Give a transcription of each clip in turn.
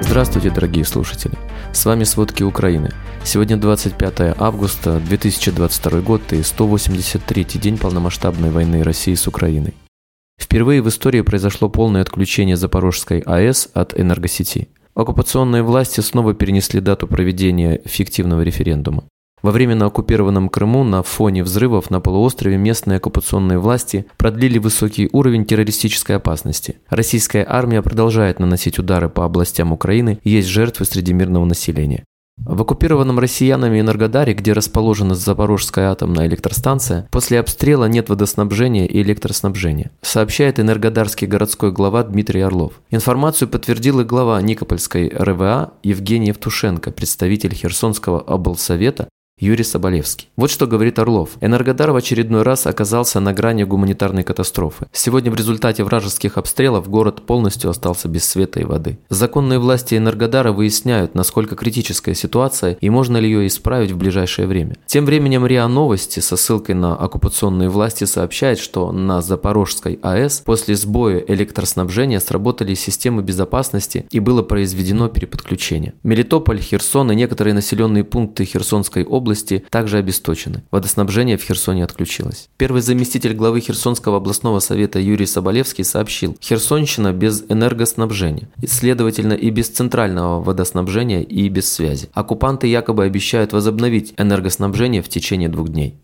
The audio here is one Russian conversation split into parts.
Здравствуйте, дорогие слушатели! С вами «Сводки Украины». Сегодня 25 августа 2022 год и 183 день полномасштабной войны России с Украиной. Впервые в истории произошло полное отключение Запорожской АЭС от энергосети. Оккупационные власти снова перенесли дату проведения фиктивного референдума. Во временно оккупированном Крыму на фоне взрывов на полуострове местные оккупационные власти продлили высокий уровень террористической опасности. Российская армия продолжает наносить удары по областям Украины, есть жертвы среди мирного населения. В оккупированном россиянами Энергодаре, где расположена Запорожская атомная электростанция, после обстрела нет водоснабжения и электроснабжения, сообщает энергодарский городской глава Дмитрий Орлов. Информацию подтвердил и глава Никопольской РВА Евгений Евтушенко, представитель Херсонского облсовета Юрий Соболевский. Вот что говорит Орлов. Энергодар в очередной раз оказался на грани гуманитарной катастрофы. Сегодня в результате вражеских обстрелов город полностью остался без света и воды. Законные власти Энергодара выясняют, насколько критическая ситуация и можно ли ее исправить в ближайшее время. Тем временем РИА Новости со ссылкой на оккупационные власти сообщает, что на Запорожской АЭС после сбоя электроснабжения сработали системы безопасности и было произведено переподключение. Мелитополь, Херсон и некоторые населенные пункты Херсонской области области также обесточены. Водоснабжение в Херсоне отключилось. Первый заместитель главы Херсонского областного совета Юрий Соболевский сообщил, Херсонщина без энергоснабжения, следовательно и без центрального водоснабжения и без связи. Оккупанты якобы обещают возобновить энергоснабжение в течение двух дней.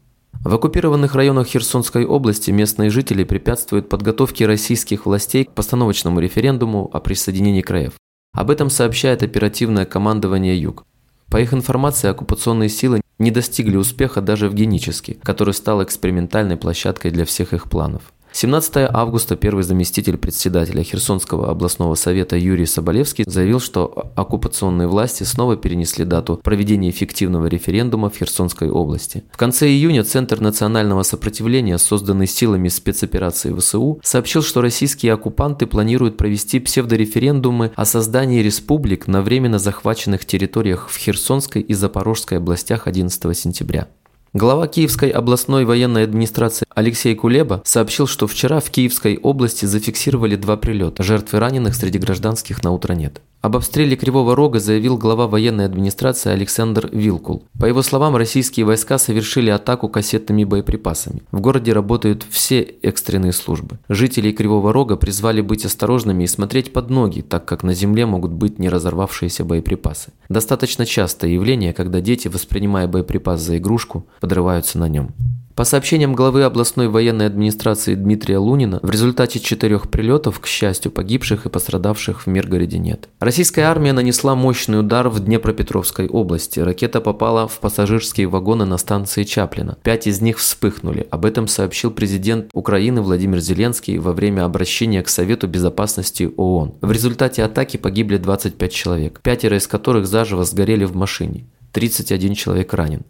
В оккупированных районах Херсонской области местные жители препятствуют подготовке российских властей к постановочному референдуму о присоединении краев. Об этом сообщает оперативное командование «Юг». По их информации, оккупационные силы не достигли успеха даже в Генически, который стал экспериментальной площадкой для всех их планов. 17 августа первый заместитель председателя Херсонского областного совета Юрий Соболевский заявил, что оккупационные власти снова перенесли дату проведения эффективного референдума в Херсонской области. В конце июня Центр национального сопротивления, созданный силами спецоперации ВСУ, сообщил, что российские оккупанты планируют провести псевдореферендумы о создании республик на временно захваченных территориях в Херсонской и Запорожской областях 11 сентября. Глава Киевской областной военной администрации Алексей Кулеба сообщил, что вчера в Киевской области зафиксировали два прилета. Жертв и раненых среди гражданских на утро нет. Об обстреле Кривого Рога заявил глава военной администрации Александр Вилкул. По его словам, российские войска совершили атаку кассетными боеприпасами. В городе работают все экстренные службы. Жители Кривого Рога призвали быть осторожными и смотреть под ноги, так как на земле могут быть не разорвавшиеся боеприпасы. Достаточно частое явление, когда дети, воспринимая боеприпас за игрушку, подрываются на нем. По сообщениям главы областной военной администрации Дмитрия Лунина, в результате четырех прилетов, к счастью, погибших и пострадавших в Миргороде нет. Российская армия нанесла мощный удар в Днепропетровской области. Ракета попала в пассажирские вагоны на станции Чаплина. Пять из них вспыхнули. Об этом сообщил президент Украины Владимир Зеленский во время обращения к Совету Безопасности ООН. В результате атаки погибли 25 человек, пятеро из которых заживо сгорели в машине. 31 человек ранен.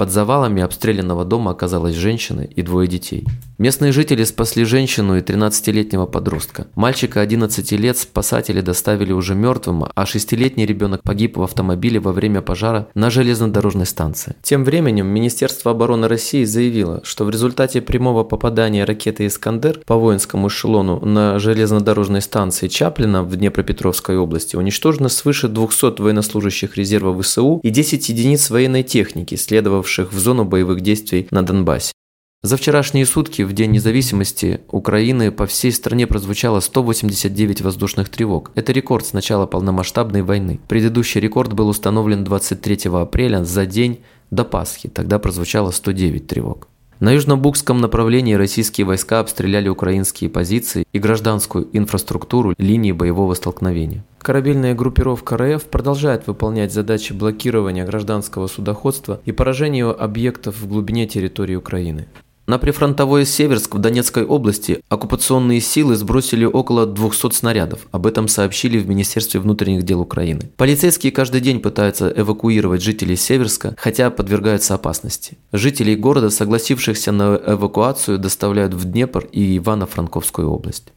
Под завалами обстрелянного дома оказалась женщина и двое детей. Местные жители спасли женщину и 13-летнего подростка. Мальчика 11 лет спасатели доставили уже мертвым, а 6-летний ребенок погиб в автомобиле во время пожара на железнодорожной станции. Тем временем Министерство обороны России заявило, что в результате прямого попадания ракеты «Искандер» по воинскому эшелону на железнодорожной станции Чаплина в Днепропетровской области уничтожено свыше 200 военнослужащих резерва ВСУ и 10 единиц военной техники, следовавших в зону боевых действий на Донбассе. За вчерашние сутки, в День независимости Украины, по всей стране прозвучало 189 воздушных тревог. Это рекорд с начала полномасштабной войны. Предыдущий рекорд был установлен 23 апреля за день до Пасхи. Тогда прозвучало 109 тревог. На южно-букском направлении российские войска обстреляли украинские позиции и гражданскую инфраструктуру линии боевого столкновения. Корабельная группировка РФ продолжает выполнять задачи блокирования гражданского судоходства и поражения объектов в глубине территории Украины. На прифронтовой Северск в Донецкой области оккупационные силы сбросили около 200 снарядов. Об этом сообщили в Министерстве внутренних дел Украины. Полицейские каждый день пытаются эвакуировать жителей Северска, хотя подвергаются опасности. Жителей города, согласившихся на эвакуацию, доставляют в Днепр и Ивано-Франковскую область.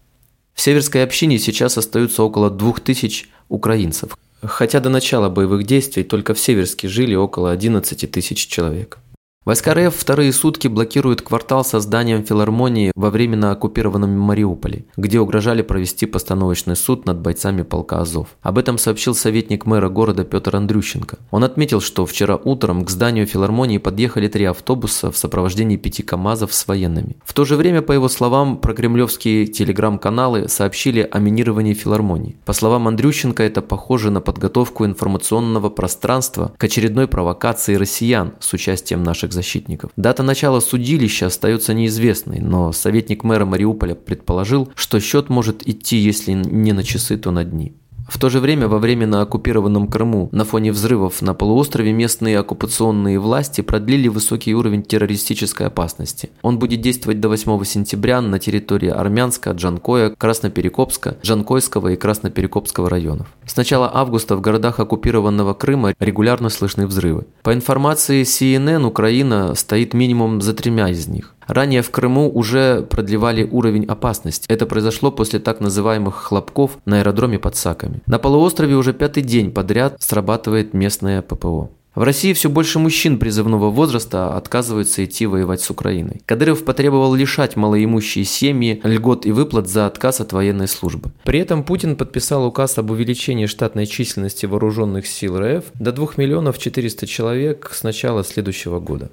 В северской общине сейчас остаются около 2000 украинцев, хотя до начала боевых действий только в Северске жили около 11 тысяч человек. Войска РФ вторые сутки блокируют квартал со зданием филармонии во временно оккупированном Мариуполе, где угрожали провести постановочный суд над бойцами полка Азов. Об этом сообщил советник мэра города Петр Андрющенко. Он отметил, что вчера утром к зданию филармонии подъехали три автобуса в сопровождении пяти КАМАЗов с военными. В то же время, по его словам, прокремлевские телеграм-каналы сообщили о минировании филармонии. По словам Андрющенко, это похоже на подготовку информационного пространства к очередной провокации россиян с участием наших защитников. Дата начала судилища остается неизвестной, но советник мэра Мариуполя предположил, что счет может идти, если не на часы, то на дни. В то же время во временно оккупированном Крыму на фоне взрывов на полуострове местные оккупационные власти продлили высокий уровень террористической опасности. Он будет действовать до 8 сентября на территории Армянска, Джанкоя, Красноперекопска, Джанкойского и Красноперекопского районов. С начала августа в городах оккупированного Крыма регулярно слышны взрывы. По информации CNN, Украина стоит минимум за тремя из них. Ранее в Крыму уже продлевали уровень опасности. Это произошло после так называемых хлопков на аэродроме под Саками. На полуострове уже пятый день подряд срабатывает местное ППО. В России все больше мужчин призывного возраста отказываются идти воевать с Украиной. Кадыров потребовал лишать малоимущие семьи льгот и выплат за отказ от военной службы. При этом Путин подписал указ об увеличении штатной численности вооруженных сил РФ до 2 миллионов 400 человек с начала следующего года.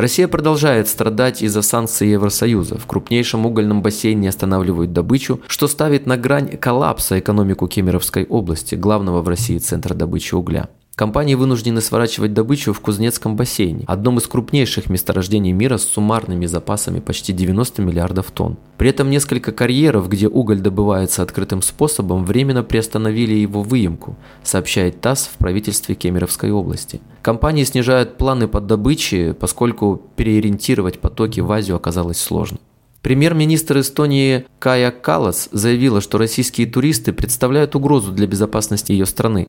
Россия продолжает страдать из-за санкций Евросоюза. В крупнейшем угольном бассейне останавливают добычу, что ставит на грань коллапса экономику Кемеровской области, главного в России центра добычи угля. Компании вынуждены сворачивать добычу в Кузнецком бассейне, одном из крупнейших месторождений мира с суммарными запасами почти 90 миллиардов тонн. При этом несколько карьеров, где уголь добывается открытым способом, временно приостановили его выемку, сообщает ТАСС в правительстве Кемеровской области. Компании снижают планы по добыче, поскольку переориентировать потоки в Азию оказалось сложно. Премьер-министр Эстонии Кая Калас заявила, что российские туристы представляют угрозу для безопасности ее страны,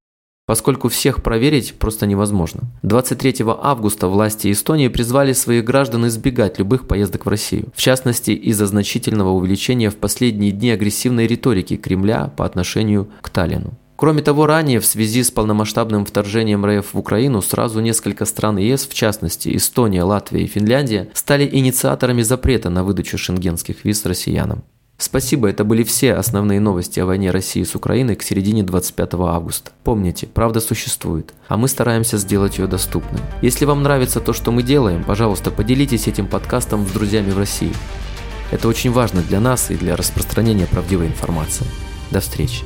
поскольку всех проверить просто невозможно. 23 августа власти Эстонии призвали своих граждан избегать любых поездок в Россию, в частности из-за значительного увеличения в последние дни агрессивной риторики Кремля по отношению к Таллину. Кроме того, ранее в связи с полномасштабным вторжением РФ в Украину сразу несколько стран ЕС, в частности Эстония, Латвия и Финляндия, стали инициаторами запрета на выдачу шенгенских виз россиянам. Спасибо, это были все основные новости о войне России с Украиной к середине 25 августа. Помните, правда существует, а мы стараемся сделать ее доступной. Если вам нравится то, что мы делаем, пожалуйста, поделитесь этим подкастом с друзьями в России. Это очень важно для нас и для распространения правдивой информации. До встречи.